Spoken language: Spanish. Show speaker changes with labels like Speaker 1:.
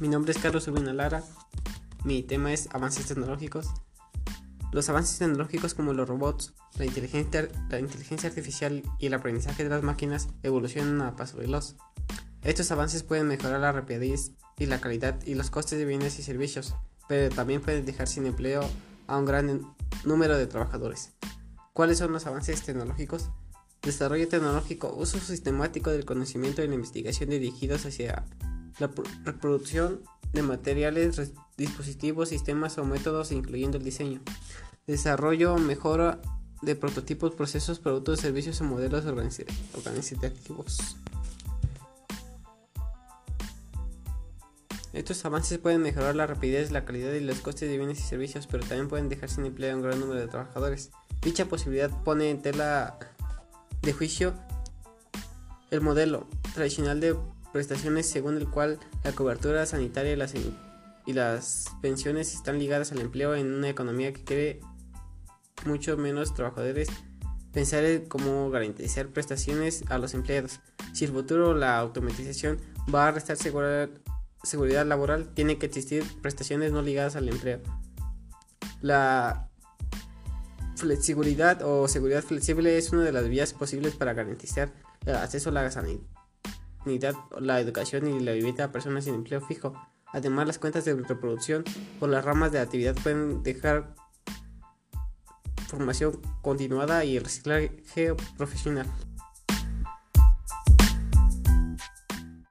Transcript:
Speaker 1: Mi nombre es Carlos Urbina Lara. Mi tema es avances tecnológicos. Los avances tecnológicos como los robots, la inteligencia, la inteligencia artificial y el aprendizaje de las máquinas evolucionan a paso veloz. Estos avances pueden mejorar la rapidez y la calidad y los costes de bienes y servicios, pero también pueden dejar sin empleo a un gran número de trabajadores. ¿Cuáles son los avances tecnológicos? Desarrollo tecnológico, uso sistemático del conocimiento y la investigación dirigidos hacia la reproducción de materiales, dispositivos, sistemas o métodos, incluyendo el diseño. Desarrollo, mejora de prototipos, procesos, productos, servicios o modelos organizativos. Estos avances pueden mejorar la rapidez, la calidad y los costes de bienes y servicios, pero también pueden dejar sin empleo a un gran número de trabajadores. Dicha posibilidad pone en tela de juicio el modelo tradicional de prestaciones según el cual la cobertura sanitaria y las, pensiones están ligadas al empleo en una economía que quiere mucho menos trabajadores. Pensar en cómo garantizar prestaciones a los empleados. Si el futuro la automatización va a restar seguridad, seguridad laboral, tiene que existir prestaciones no ligadas al empleo. La flexibilidad o seguridad flexible es una de las vías posibles para garantizar el acceso a la sanidad la educación y la vivienda a personas sin empleo fijo. Además, las cuentas de reproducción o las ramas de actividad pueden dejar formación continuada y reciclaje profesional.